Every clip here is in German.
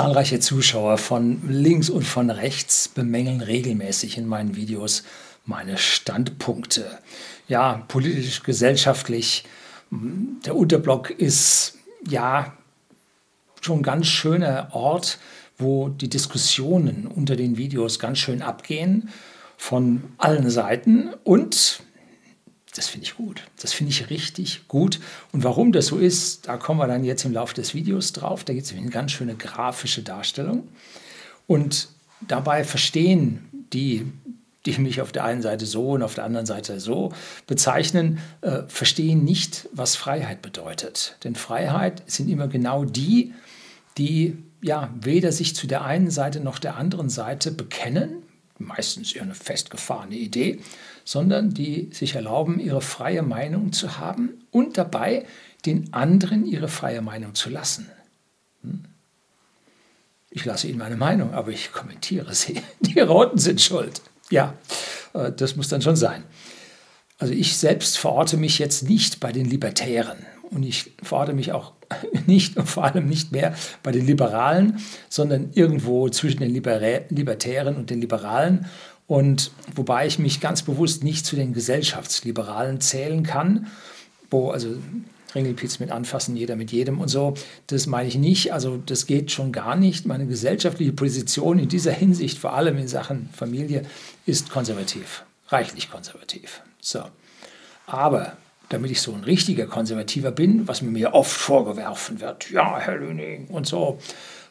Zahlreiche Zuschauer von links und von rechts bemängeln regelmäßig in meinen Videos meine Standpunkte. Ja, politisch, gesellschaftlich. Der Unterblock ist ja schon ein ganz schöner Ort, wo die Diskussionen unter den Videos ganz schön abgehen von allen Seiten und das finde ich gut. Das finde ich richtig gut. Und warum das so ist, da kommen wir dann jetzt im Laufe des Videos drauf. Da gibt es eine ganz schöne grafische Darstellung. Und dabei verstehen die, die mich auf der einen Seite so und auf der anderen Seite so bezeichnen, äh, verstehen nicht, was Freiheit bedeutet. Denn Freiheit sind immer genau die, die ja weder sich zu der einen Seite noch der anderen Seite bekennen, meistens eher eine festgefahrene Idee, sondern die sich erlauben, ihre freie Meinung zu haben und dabei den anderen ihre freie Meinung zu lassen. Hm? Ich lasse Ihnen meine Meinung, aber ich kommentiere sie. Die Roten sind schuld. Ja, äh, das muss dann schon sein. Also ich selbst verorte mich jetzt nicht bei den Libertären und ich verorte mich auch nicht und vor allem nicht mehr bei den Liberalen, sondern irgendwo zwischen den Libertären und den Liberalen. Und wobei ich mich ganz bewusst nicht zu den Gesellschaftsliberalen zählen kann, wo also Ringelpiez mit anfassen, jeder mit jedem und so, das meine ich nicht. Also das geht schon gar nicht. Meine gesellschaftliche Position in dieser Hinsicht, vor allem in Sachen Familie, ist konservativ, reichlich konservativ. So. Aber damit ich so ein richtiger Konservativer bin, was mir oft vorgeworfen wird, ja, Herr Lüning und so,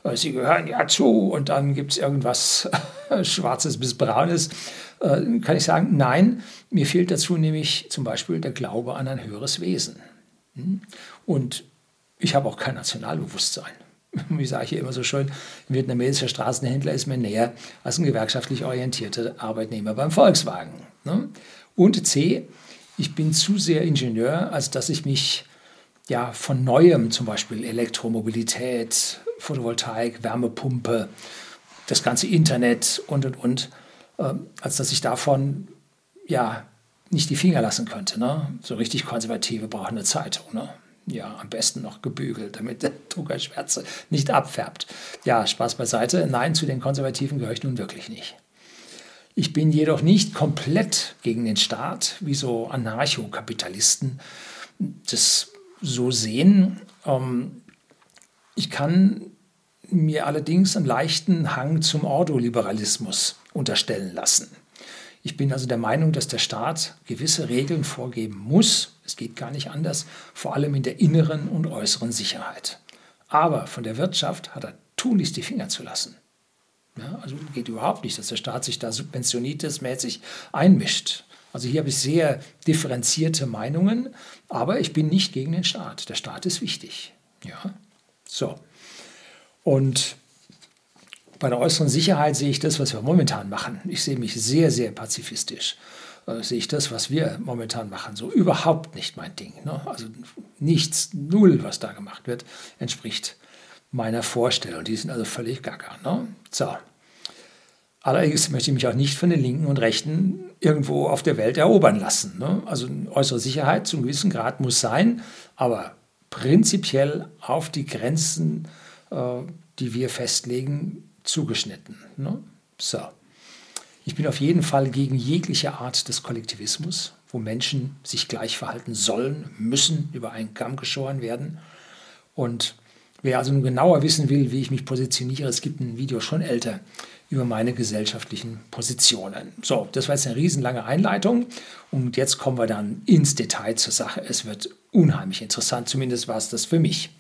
äh, Sie gehören ja zu und dann gibt es irgendwas Schwarzes bis Braunes, äh, kann ich sagen, nein, mir fehlt dazu nämlich zum Beispiel der Glaube an ein höheres Wesen. Hm? Und ich habe auch kein Nationalbewusstsein. Wie sage ich hier immer so schön, ein vietnamesischer Straßenhändler ist mir näher als ein gewerkschaftlich orientierter Arbeitnehmer beim Volkswagen. Ne? Und C, ich bin zu sehr Ingenieur, als dass ich mich ja, von Neuem, zum Beispiel Elektromobilität, Photovoltaik, Wärmepumpe, das ganze Internet und und und, äh, als dass ich davon ja nicht die Finger lassen könnte. Ne? So richtig Konservative brauchen eine Zeitung. Ne? Ja, am besten noch gebügelt, damit der Druckerschwärze nicht abfärbt. Ja, Spaß beiseite. Nein, zu den Konservativen gehöre ich nun wirklich nicht. Ich bin jedoch nicht komplett gegen den Staat, wie so Anarchokapitalisten das so sehen. Ähm, ich kann mir allerdings einen leichten Hang zum Ordoliberalismus unterstellen lassen. Ich bin also der Meinung, dass der Staat gewisse Regeln vorgeben muss. Es geht gar nicht anders, vor allem in der inneren und äußeren Sicherheit. Aber von der Wirtschaft hat er tunlichst die Finger zu lassen. Ja, also geht überhaupt nicht, dass der Staat sich da subventionitismäßig einmischt. Also hier habe ich sehr differenzierte Meinungen, aber ich bin nicht gegen den Staat. Der Staat ist wichtig. Ja, so. Und bei der äußeren Sicherheit sehe ich das, was wir momentan machen. Ich sehe mich sehr, sehr pazifistisch. Äh, sehe ich das, was wir momentan machen, so überhaupt nicht mein Ding. Ne? Also nichts, null, was da gemacht wird, entspricht meiner Vorstellung. Die sind also völlig gaga. Ne? So. Allerdings möchte ich mich auch nicht von den Linken und Rechten irgendwo auf der Welt erobern lassen. Ne? Also äußere Sicherheit zum gewissen Grad muss sein, aber prinzipiell auf die Grenzen, äh, die wir festlegen, zugeschnitten. Ne? So. Ich bin auf jeden Fall gegen jegliche Art des Kollektivismus, wo Menschen sich gleich verhalten sollen, müssen, über einen Kamm geschoren werden. Und wer also nun genauer wissen will, wie ich mich positioniere, es gibt ein Video schon älter über meine gesellschaftlichen Positionen. So, das war jetzt eine riesenlange Einleitung und jetzt kommen wir dann ins Detail zur Sache. Es wird unheimlich interessant, zumindest war es das für mich.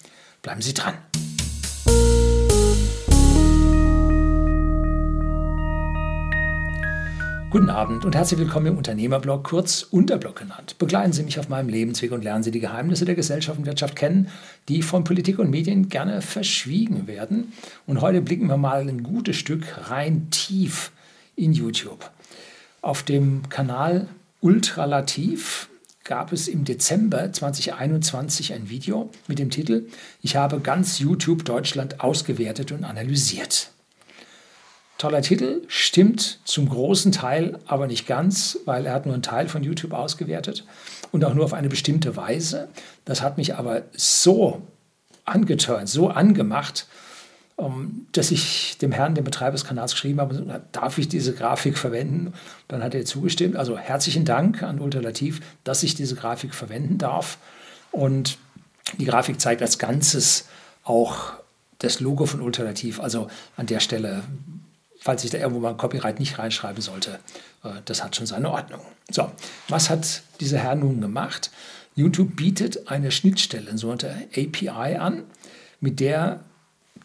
Bleiben Sie dran. Guten Abend und herzlich willkommen im Unternehmerblog, kurz Unterblog genannt. Begleiten Sie mich auf meinem Lebensweg und lernen Sie die Geheimnisse der Gesellschaft und Wirtschaft kennen, die von Politik und Medien gerne verschwiegen werden. Und heute blicken wir mal ein gutes Stück rein tief in YouTube. Auf dem Kanal Ultralativ gab es im Dezember 2021 ein Video mit dem Titel Ich habe ganz YouTube Deutschland ausgewertet und analysiert. Toller Titel, stimmt zum großen Teil, aber nicht ganz, weil er hat nur einen Teil von YouTube ausgewertet und auch nur auf eine bestimmte Weise. Das hat mich aber so angeturnt, so angemacht, ähm, dass ich dem Herrn, dem Betreiber des Kanals geschrieben habe, darf ich diese Grafik verwenden? Dann hat er zugestimmt. Also herzlichen Dank an Ultralativ, dass ich diese Grafik verwenden darf. Und die Grafik zeigt als Ganzes auch das Logo von Ultralativ. Also an der Stelle, falls ich da irgendwo mal ein Copyright nicht reinschreiben sollte, äh, das hat schon seine Ordnung. So, was hat dieser Herr nun gemacht? YouTube bietet eine Schnittstelle, so eine API an, mit der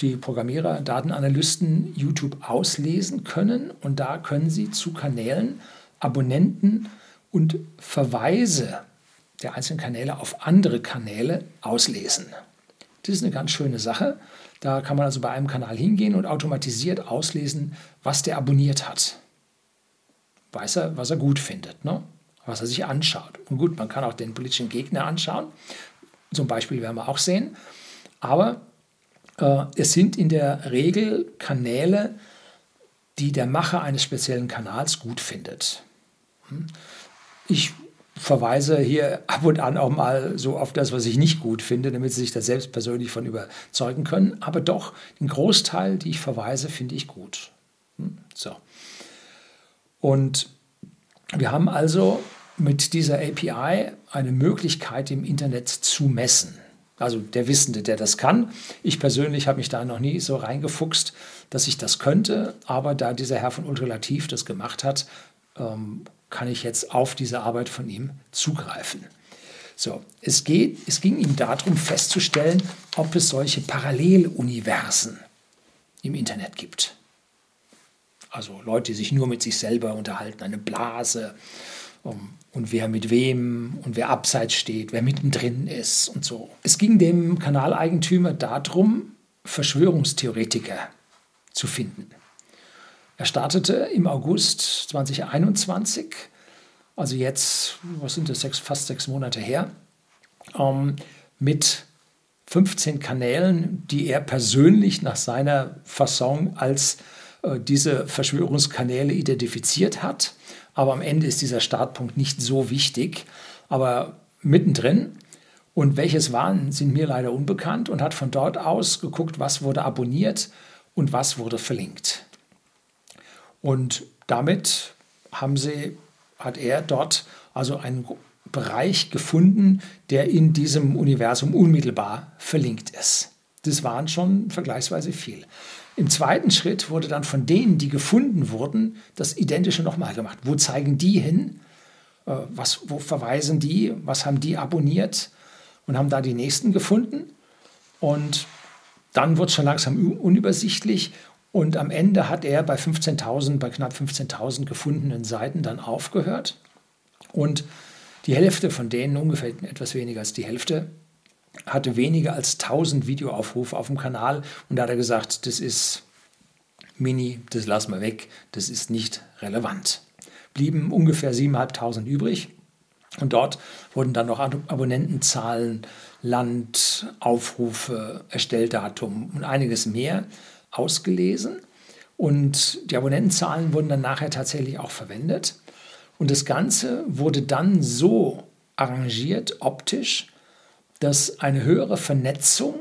die Programmierer, Datenanalysten YouTube auslesen können und da können sie zu Kanälen Abonnenten und Verweise der einzelnen Kanäle auf andere Kanäle auslesen. Das ist eine ganz schöne Sache. Da kann man also bei einem Kanal hingehen und automatisiert auslesen, was der abonniert hat. Weiß er, was er gut findet, ne? was er sich anschaut. Und gut, man kann auch den politischen Gegner anschauen. Zum Beispiel werden wir auch sehen. Aber äh, es sind in der Regel Kanäle, die der Macher eines speziellen Kanals gut findet. Hm? Ich verweise hier ab und an auch mal so auf das, was ich nicht gut finde, damit Sie sich da selbst persönlich von überzeugen können. Aber doch, den Großteil, die ich verweise, finde ich gut. Hm? So. Und wir haben also mit dieser API eine Möglichkeit im Internet zu messen. Also der Wissende, der das kann. Ich persönlich habe mich da noch nie so reingefuchst, dass ich das könnte. Aber da dieser Herr von Ultralativ das gemacht hat, ähm, kann ich jetzt auf diese Arbeit von ihm zugreifen. So, es, geht, es ging ihm darum festzustellen, ob es solche Paralleluniversen im Internet gibt. Also Leute, die sich nur mit sich selber unterhalten, eine Blase um, und wer mit wem und wer abseits steht, wer mittendrin ist und so. Es ging dem Kanaleigentümer darum, Verschwörungstheoretiker zu finden. Er startete im August 2021, also jetzt, was sind das, sechs, fast sechs Monate her, ähm, mit 15 Kanälen, die er persönlich nach seiner Fasson als äh, diese Verschwörungskanäle identifiziert hat. Aber am Ende ist dieser Startpunkt nicht so wichtig. Aber mittendrin und welches waren, sind mir leider unbekannt und hat von dort aus geguckt, was wurde abonniert und was wurde verlinkt. Und damit haben sie, hat er dort also einen Bereich gefunden, der in diesem Universum unmittelbar verlinkt ist. Das waren schon vergleichsweise viel. Im zweiten Schritt wurde dann von denen, die gefunden wurden, das Identische nochmal gemacht. Wo zeigen die hin? Äh, was, wo verweisen die? Was haben die abonniert? Und haben da die nächsten gefunden. Und dann wird es schon langsam unübersichtlich und am Ende hat er bei 15.000, bei knapp 15.000 gefundenen Seiten dann aufgehört. Und die Hälfte von denen, ungefähr etwas weniger als die Hälfte, hatte weniger als 1000 Videoaufrufe auf dem Kanal. Und da hat er gesagt, das ist mini, das lassen wir weg, das ist nicht relevant. Blieben ungefähr 7.500 übrig. Und dort wurden dann noch Abonnentenzahlen, Land, Aufrufe, Erstelldatum und einiges mehr ausgelesen und die Abonnentenzahlen wurden dann nachher tatsächlich auch verwendet. Und das Ganze wurde dann so arrangiert, optisch, dass eine höhere Vernetzung,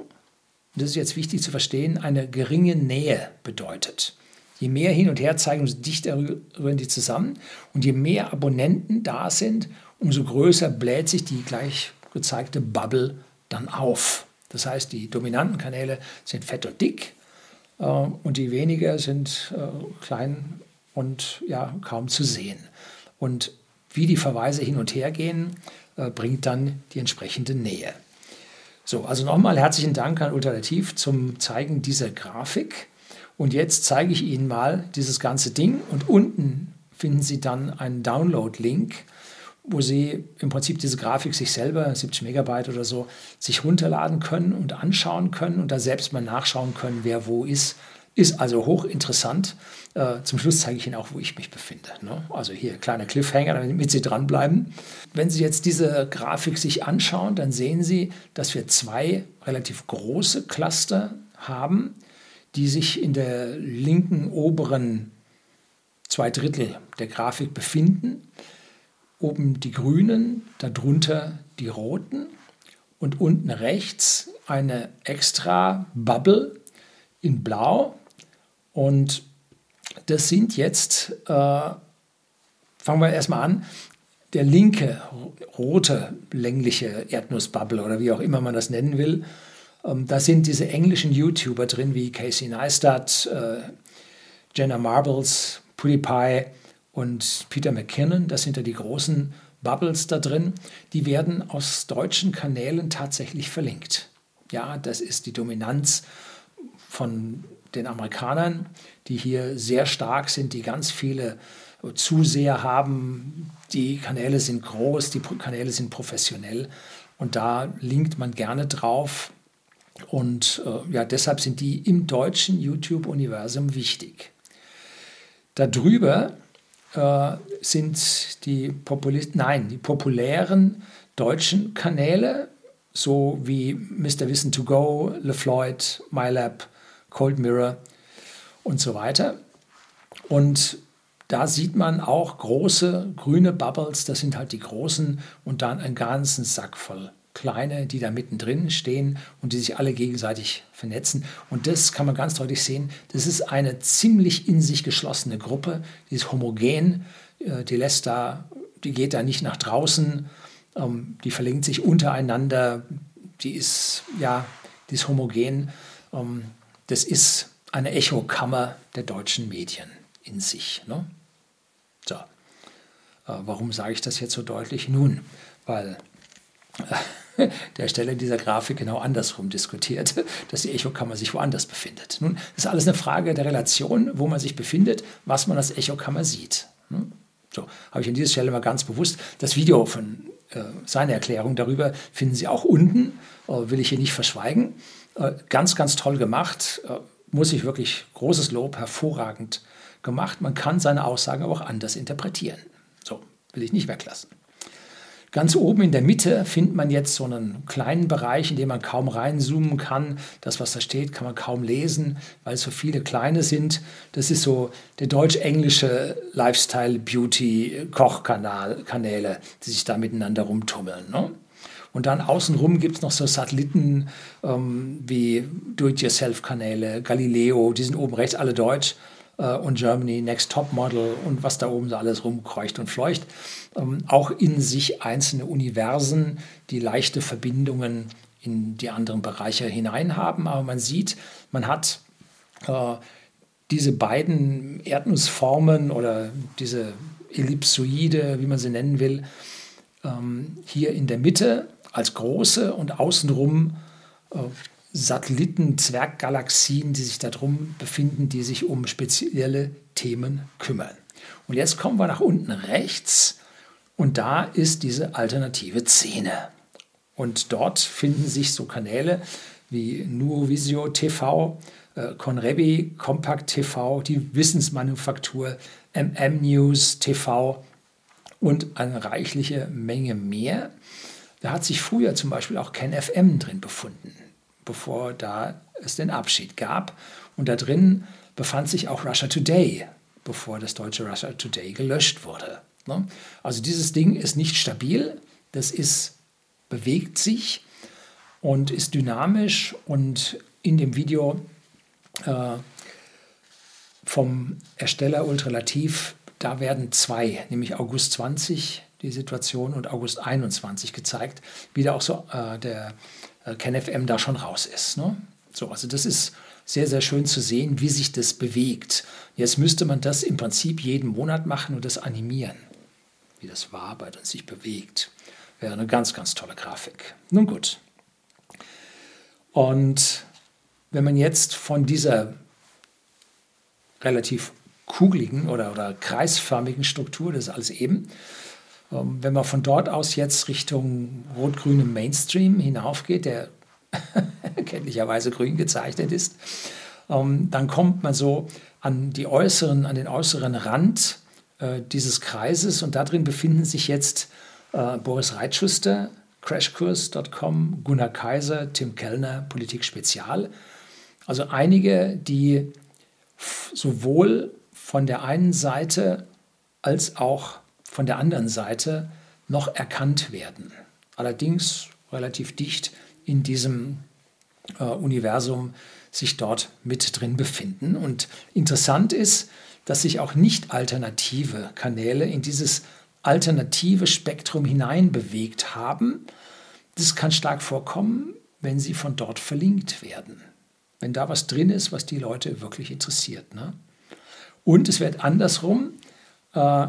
das ist jetzt wichtig zu verstehen, eine geringe Nähe bedeutet. Je mehr hin und her zeigen, umso dichter rühren die zusammen. Und je mehr Abonnenten da sind, umso größer bläht sich die gleich gezeigte Bubble dann auf. Das heißt, die dominanten Kanäle sind fett und dick und die weniger sind äh, klein und ja, kaum zu sehen. Und wie die Verweise hin und her gehen, äh, bringt dann die entsprechende Nähe. So, also nochmal herzlichen Dank an Ulterativ zum Zeigen dieser Grafik. Und jetzt zeige ich Ihnen mal dieses ganze Ding und unten finden Sie dann einen Download-Link wo Sie im Prinzip diese Grafik sich selber, 70 Megabyte oder so, sich runterladen können und anschauen können und da selbst mal nachschauen können, wer wo ist. Ist also hochinteressant. Äh, zum Schluss zeige ich Ihnen auch, wo ich mich befinde. Ne? Also hier kleiner Cliffhanger, damit Sie dranbleiben. Wenn Sie jetzt diese Grafik sich anschauen, dann sehen Sie, dass wir zwei relativ große Cluster haben, die sich in der linken oberen zwei Drittel der Grafik befinden oben die grünen, darunter die roten und unten rechts eine extra Bubble, in Blau. Und das sind jetzt, äh, fangen wir erstmal an, der linke rote längliche Erdnussbubble oder wie auch immer man das nennen will. Ähm, da sind diese englischen YouTuber drin wie Casey Neistat, äh, Jenna Marbles, PewDiePie und Peter McKinnon. Das sind ja die großen Bubbles da drin. Die werden aus deutschen Kanälen tatsächlich verlinkt. Ja, das ist die Dominanz von den Amerikanern, die hier sehr stark sind, die ganz viele Zuseher haben. Die Kanäle sind groß, die Kanäle sind professionell und da linkt man gerne drauf. Und äh, ja, deshalb sind die im deutschen YouTube-Universum wichtig. Darüber äh, sind die, Populist Nein, die populären deutschen Kanäle, so wie Mr. Wissen to Go, LeFloid, MyLab, Cold Mirror und so weiter. Und da sieht man auch große grüne Bubbles, das sind halt die großen und dann einen ganzen Sack voll kleine, die da mittendrin stehen und die sich alle gegenseitig vernetzen. Und das kann man ganz deutlich sehen. Das ist eine ziemlich in sich geschlossene Gruppe, die ist homogen, äh, die lässt da, die geht da nicht nach draußen, ähm, die verlinkt sich untereinander, die ist, ja, die ist homogen. Ähm, das ist eine Echokammer der deutschen Medien in sich. Ne? So. Äh, warum sage ich das jetzt so deutlich? Nun, weil der Stelle dieser Grafik genau andersrum diskutiert, dass die Echokammer sich woanders befindet. Nun, das ist alles eine Frage der Relation, wo man sich befindet, was man als Echokammer sieht. Hm? So, habe ich an dieser Stelle mal ganz bewusst das Video von äh, seiner Erklärung darüber finden Sie auch unten, äh, will ich hier nicht verschweigen. Äh, ganz, ganz toll gemacht, äh, muss ich wirklich großes Lob, hervorragend gemacht. Man kann seine Aussagen aber auch anders interpretieren. So, will ich nicht weglassen. Ganz oben in der Mitte findet man jetzt so einen kleinen Bereich, in dem man kaum reinzoomen kann. Das, was da steht, kann man kaum lesen, weil es so viele kleine sind. Das ist so der deutsch-englische Lifestyle-Beauty-Kochkanäle, die sich da miteinander rumtummeln. Ne? Und dann außenrum gibt es noch so Satelliten ähm, wie Do-it-yourself-Kanäle, Galileo, die sind oben rechts alle deutsch und Germany Next Top Model und was da oben so alles rumkreucht und fleucht. Ähm, auch in sich einzelne Universen, die leichte Verbindungen in die anderen Bereiche hinein haben. Aber man sieht, man hat äh, diese beiden Erdnussformen oder diese Ellipsoide, wie man sie nennen will, ähm, hier in der Mitte als große und außenrum äh, Satelliten, Zwerggalaxien, die sich darum befinden, die sich um spezielle Themen kümmern. Und jetzt kommen wir nach unten rechts und da ist diese alternative Szene. Und dort finden sich so Kanäle wie Nuovisio TV, äh, Conrebi, Compact TV, die Wissensmanufaktur, MM News TV und eine reichliche Menge mehr. Da hat sich früher zum Beispiel auch KenFM drin befunden bevor da es den Abschied gab. Und da drin befand sich auch Russia Today, bevor das deutsche Russia Today gelöscht wurde. Ne? Also dieses Ding ist nicht stabil, das ist, bewegt sich und ist dynamisch und in dem Video äh, vom Ersteller Ultralativ, da werden zwei, nämlich August 20 die Situation und August 21 gezeigt, wie da auch so äh, der KenFM da schon raus ist. Ne? So, also das ist sehr, sehr schön zu sehen, wie sich das bewegt. Jetzt müsste man das im Prinzip jeden Monat machen und das animieren, wie das wabert und sich bewegt. Wäre eine ganz, ganz tolle Grafik. Nun gut. Und wenn man jetzt von dieser relativ kugeligen oder, oder kreisförmigen Struktur, das ist alles eben, wenn man von dort aus jetzt Richtung rot-grünem Mainstream hinaufgeht, der kenntlicherweise grün gezeichnet ist, ähm, dann kommt man so an, die äußeren, an den äußeren Rand äh, dieses Kreises und darin befinden sich jetzt äh, Boris Reitschuster, Crashkurs.com, Gunnar Kaiser, Tim Kellner, Politik Spezial. Also einige, die sowohl von der einen Seite als auch von der anderen Seite noch erkannt werden. Allerdings relativ dicht in diesem äh, Universum sich dort mit drin befinden. Und interessant ist, dass sich auch nicht alternative Kanäle in dieses alternative Spektrum hineinbewegt haben. Das kann stark vorkommen, wenn sie von dort verlinkt werden. Wenn da was drin ist, was die Leute wirklich interessiert. Ne? Und es wird andersrum äh,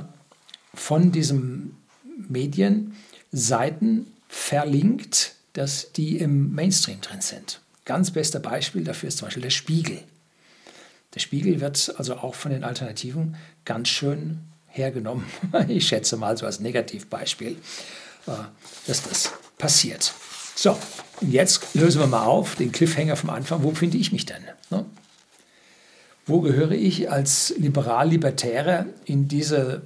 von diesem Medien Seiten verlinkt, dass die im Mainstream drin sind. Ganz bester Beispiel dafür ist zum Beispiel der Spiegel. Der Spiegel wird also auch von den Alternativen ganz schön hergenommen. Ich schätze mal so als Negativbeispiel, äh, dass das passiert. So, und jetzt lösen wir mal auf den Cliffhanger vom Anfang. Wo finde ich mich denn? Ne? Wo gehöre ich als Liberal-Libertäre in diese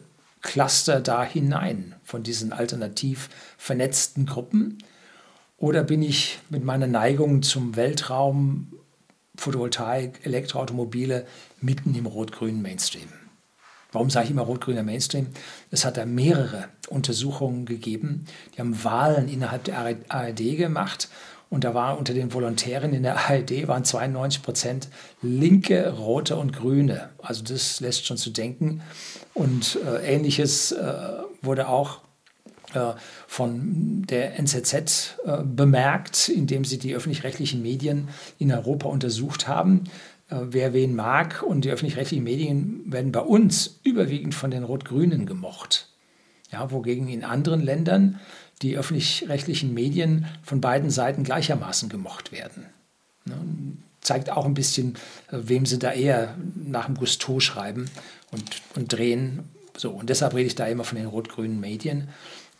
Cluster da hinein von diesen alternativ vernetzten Gruppen? Oder bin ich mit meiner Neigung zum Weltraum, Photovoltaik, Elektroautomobile mitten im rot-grünen Mainstream? Warum sage ich immer rot-grüner Mainstream? Es hat da mehrere Untersuchungen gegeben. Die haben Wahlen innerhalb der ARD gemacht und da war unter den Volontären in der ARD waren 92 Prozent Linke, Rote und Grüne. Also das lässt schon zu denken. Und äh, ähnliches äh, wurde auch äh, von der NZZ äh, bemerkt, indem sie die öffentlich-rechtlichen Medien in Europa untersucht haben. Äh, wer wen mag und die öffentlich-rechtlichen Medien werden bei uns überwiegend von den Rot-Grünen gemocht. Ja, wogegen in anderen Ländern die öffentlich-rechtlichen Medien von beiden Seiten gleichermaßen gemocht werden. Ne, zeigt auch ein bisschen, wem sie da eher nach dem Gusto schreiben und, und drehen. So, und deshalb rede ich da immer von den rot-grünen Medien.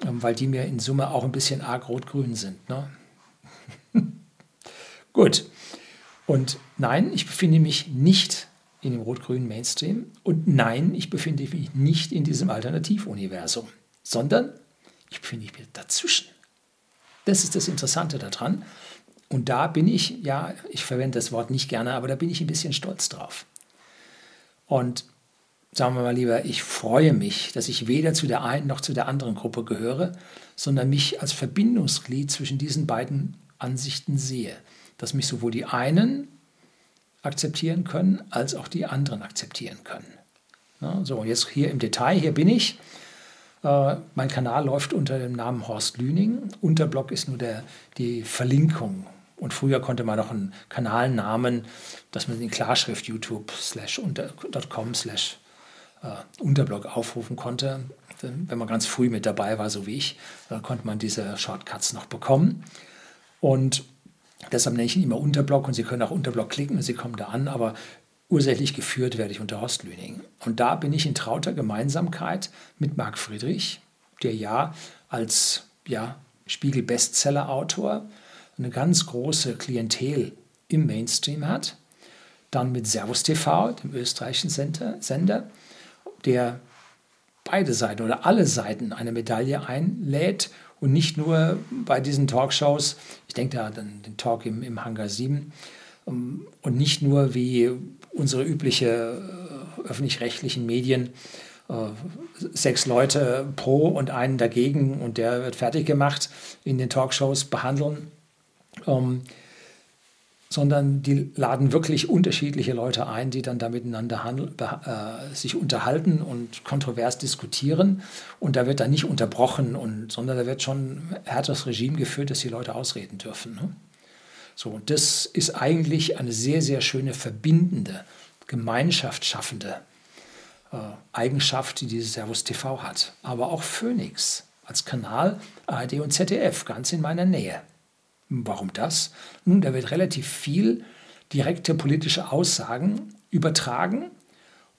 Ähm, weil die mir in Summe auch ein bisschen arg rot-grün sind. Ne? Gut. Und nein, ich befinde mich nicht in dem rot-grünen Mainstream und nein, ich befinde mich nicht in diesem Alternativuniversum, sondern ich befinde mich dazwischen. Das ist das Interessante daran. Und da bin ich, ja, ich verwende das Wort nicht gerne, aber da bin ich ein bisschen stolz drauf. Und sagen wir mal lieber, ich freue mich, dass ich weder zu der einen noch zu der anderen Gruppe gehöre, sondern mich als Verbindungsglied zwischen diesen beiden Ansichten sehe. Dass mich sowohl die einen akzeptieren können, als auch die anderen akzeptieren können. Ja, so, jetzt hier im Detail, hier bin ich. Äh, mein Kanal läuft unter dem Namen Horst Lüning. Unterblock ist nur der, die Verlinkung. Und früher konnte man noch einen Kanalnamen, dass man in Klarschrift youtube.com slash äh, Unterblock aufrufen konnte. Wenn man ganz früh mit dabei war, so wie ich, dann konnte man diese Shortcuts noch bekommen. Und deshalb nenne ich ihn immer Unterblock und Sie können auch Unterblock klicken und Sie kommen da an, aber ursächlich geführt werde ich unter Hostlüning. Und da bin ich in trauter Gemeinsamkeit mit Marc Friedrich, der ja als ja, Spiegel-Bestseller-Autor eine ganz große Klientel im Mainstream hat. Dann mit Servus TV, dem österreichischen Sender, der beide Seiten oder alle Seiten einer Medaille einlädt und nicht nur bei diesen Talkshows, ich denke da an den Talk im, im Hangar 7, um, und nicht nur wie unsere übliche äh, öffentlich-rechtlichen Medien, äh, sechs Leute pro und einen dagegen und der wird fertig gemacht in den Talkshows behandeln. Ähm, sondern die laden wirklich unterschiedliche Leute ein, die dann da miteinander handel, äh, sich unterhalten und kontrovers diskutieren. Und da wird dann nicht unterbrochen, und, sondern da wird schon härteres Regime geführt, dass die Leute ausreden dürfen. Ne? So, und das ist eigentlich eine sehr, sehr schöne verbindende, Gemeinschaft schaffende äh, Eigenschaft, die dieses Servus TV hat. Aber auch Phoenix als Kanal ARD und ZDF ganz in meiner Nähe. Warum das? Nun, da wird relativ viel direkte politische Aussagen übertragen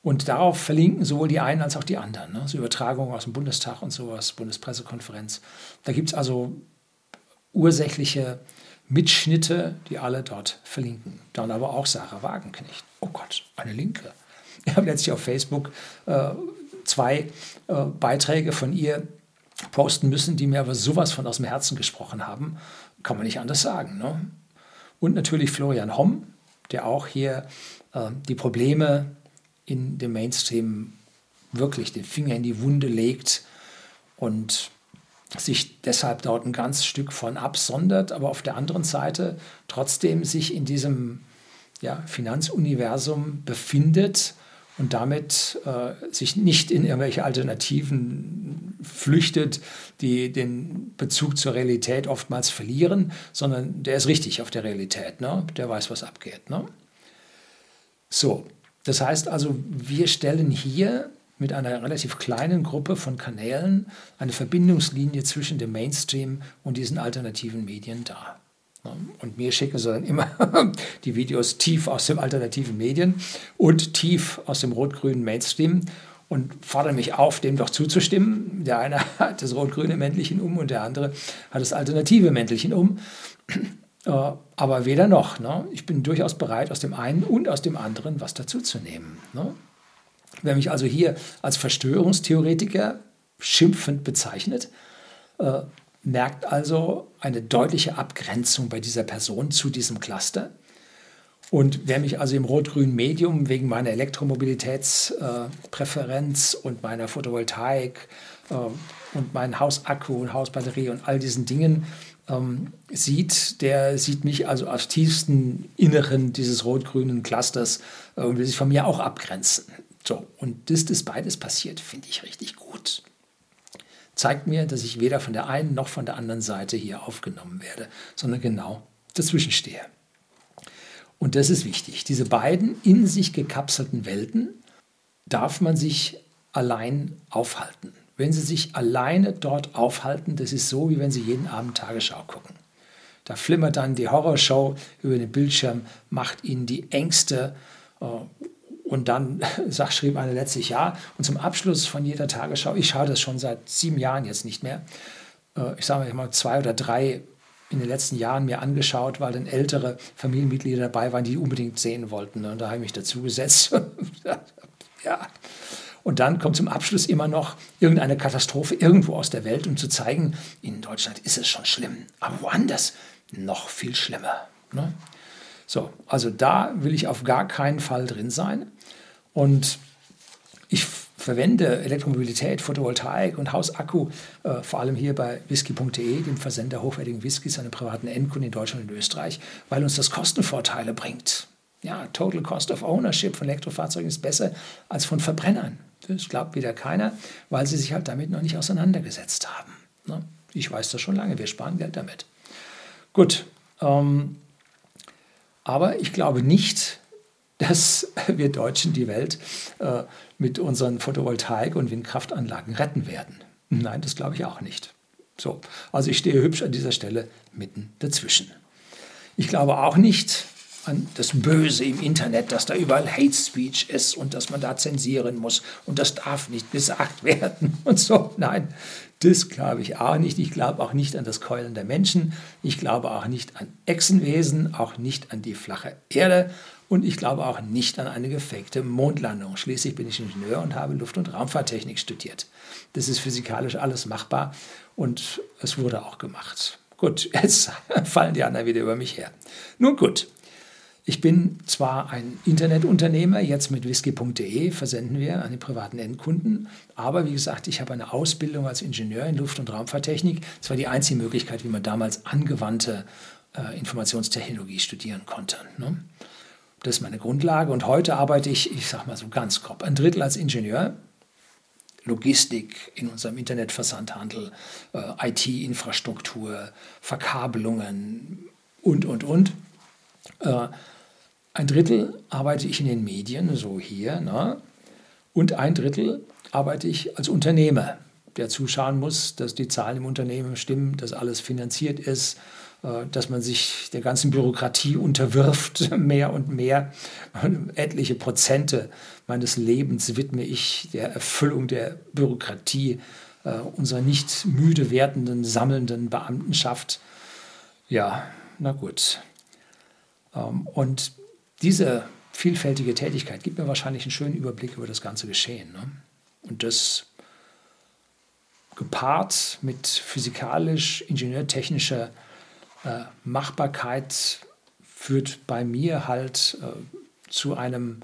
und darauf verlinken sowohl die einen als auch die anderen. Ne? So Übertragungen aus dem Bundestag und sowas, Bundespressekonferenz. Da gibt es also ursächliche Mitschnitte, die alle dort verlinken. Dann aber auch Sarah Wagenknecht. Oh Gott, eine Linke. Ich habe letztlich auf Facebook äh, zwei äh, Beiträge von ihr posten müssen, die mir aber sowas von aus dem Herzen gesprochen haben. Kann man nicht anders sagen. Ne? Und natürlich Florian Homm, der auch hier äh, die Probleme in dem Mainstream wirklich den Finger in die Wunde legt und sich deshalb dort ein ganz Stück von absondert, aber auf der anderen Seite trotzdem sich in diesem ja, Finanzuniversum befindet und damit äh, sich nicht in irgendwelche Alternativen flüchtet, die den Bezug zur Realität oftmals verlieren, sondern der ist richtig auf der Realität, ne? der weiß, was abgeht. Ne? So, das heißt also, wir stellen hier mit einer relativ kleinen Gruppe von Kanälen eine Verbindungslinie zwischen dem Mainstream und diesen alternativen Medien dar. Und mir schicken sie dann immer die Videos tief aus den alternativen Medien und tief aus dem rot-grünen Mainstream und fordern mich auf, dem doch zuzustimmen. Der eine hat das rot-grüne Mäntelchen um und der andere hat das alternative Mäntelchen um. Äh, aber weder noch. Ne? Ich bin durchaus bereit, aus dem einen und aus dem anderen was dazuzunehmen. Ne? Wer mich also hier als Verschwörungstheoretiker schimpfend bezeichnet, äh, merkt also eine deutliche Abgrenzung bei dieser Person zu diesem Cluster. Und wer mich also im rot-grünen Medium wegen meiner Elektromobilitätspräferenz äh, und meiner Photovoltaik äh, und meinen Hausakku und Hausbatterie und all diesen Dingen ähm, sieht, der sieht mich also aus tiefsten Inneren dieses rot-grünen Clusters äh, und will sich von mir auch abgrenzen. So, und dass das beides passiert, finde ich richtig gut zeigt mir, dass ich weder von der einen noch von der anderen Seite hier aufgenommen werde, sondern genau dazwischen stehe. Und das ist wichtig. Diese beiden in sich gekapselten Welten darf man sich allein aufhalten. Wenn Sie sich alleine dort aufhalten, das ist so, wie wenn Sie jeden Abend Tagesschau gucken. Da flimmert dann die Horrorshow über den Bildschirm, macht Ihnen die Ängste äh, und dann sag, schrieb eine letztlich ja. Und zum Abschluss von jeder Tagesschau, ich schaue das schon seit sieben Jahren jetzt nicht mehr, äh, ich sage mal zwei oder drei in den letzten Jahren mir angeschaut, weil dann ältere Familienmitglieder dabei waren, die unbedingt sehen wollten. Und da habe ich mich dazu gesetzt. ja. Und dann kommt zum Abschluss immer noch irgendeine Katastrophe irgendwo aus der Welt, um zu zeigen, in Deutschland ist es schon schlimm, aber woanders noch viel schlimmer. Ne? So, also da will ich auf gar keinen Fall drin sein. Und ich verwende Elektromobilität, Photovoltaik und Hausakku, äh, vor allem hier bei whisky.de, dem Versender hochwertigen Whiskys den privaten Endkunden in Deutschland und Österreich, weil uns das Kostenvorteile bringt. Ja, Total Cost of Ownership von Elektrofahrzeugen ist besser als von Verbrennern. Das glaubt wieder keiner, weil sie sich halt damit noch nicht auseinandergesetzt haben. Ne? Ich weiß das schon lange, wir sparen Geld damit. Gut, ähm, aber ich glaube nicht, dass wir Deutschen die Welt äh, mit unseren Photovoltaik- und Windkraftanlagen retten werden. Nein, das glaube ich auch nicht. So, also ich stehe hübsch an dieser Stelle mitten dazwischen. Ich glaube auch nicht an das Böse im Internet, dass da überall Hate Speech ist und dass man da zensieren muss und das darf nicht gesagt werden und so. Nein, das glaube ich auch nicht. Ich glaube auch nicht an das Keulen der Menschen. Ich glaube auch nicht an Echsenwesen, auch nicht an die flache Erde. Und ich glaube auch nicht an eine gefakte Mondlandung. Schließlich bin ich Ingenieur und habe Luft- und Raumfahrttechnik studiert. Das ist physikalisch alles machbar und es wurde auch gemacht. Gut, jetzt fallen die anderen wieder über mich her. Nun gut, ich bin zwar ein Internetunternehmer, jetzt mit whisky.de versenden wir an die privaten Endkunden, aber wie gesagt, ich habe eine Ausbildung als Ingenieur in Luft- und Raumfahrttechnik. Das war die einzige Möglichkeit, wie man damals angewandte äh, Informationstechnologie studieren konnte. Ne? Das ist meine Grundlage und heute arbeite ich, ich sage mal so ganz grob, ein Drittel als Ingenieur, Logistik in unserem Internetversandhandel, äh, IT-Infrastruktur, Verkabelungen und, und, und. Äh, ein Drittel arbeite ich in den Medien, so hier, ne? und ein Drittel arbeite ich als Unternehmer, der zuschauen muss, dass die Zahlen im Unternehmen stimmen, dass alles finanziert ist, dass man sich der ganzen Bürokratie unterwirft, mehr und mehr. Etliche Prozente meines Lebens widme ich der Erfüllung der Bürokratie äh, unserer nicht müde werdenden, sammelnden Beamtenschaft. Ja, na gut. Ähm, und diese vielfältige Tätigkeit gibt mir wahrscheinlich einen schönen Überblick über das ganze Geschehen. Ne? Und das gepaart mit physikalisch-ingenieurtechnischer äh, Machbarkeit führt bei mir halt äh, zu einem,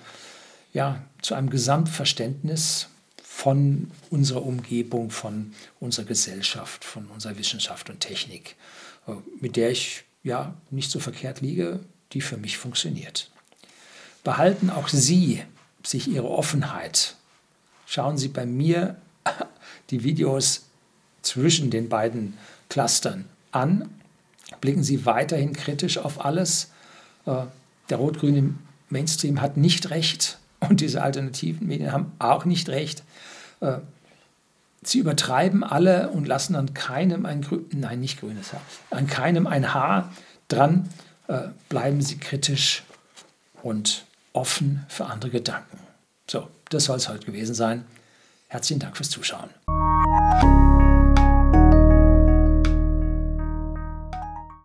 ja, zu einem Gesamtverständnis von unserer Umgebung, von unserer Gesellschaft, von unserer Wissenschaft und Technik, äh, mit der ich ja nicht so verkehrt liege, die für mich funktioniert. behalten auch Sie sich Ihre Offenheit. Schauen Sie bei mir die Videos zwischen den beiden Clustern an. Blicken Sie weiterhin kritisch auf alles. Äh, der rot-grüne Mainstream hat nicht recht und diese alternativen Medien haben auch nicht recht. Äh, sie übertreiben alle und lassen an keinem ein grün, nein, nicht grünes Haar, an keinem ein Haar dran. Äh, bleiben Sie kritisch und offen für andere Gedanken. So, das soll es heute gewesen sein. Herzlichen Dank fürs Zuschauen.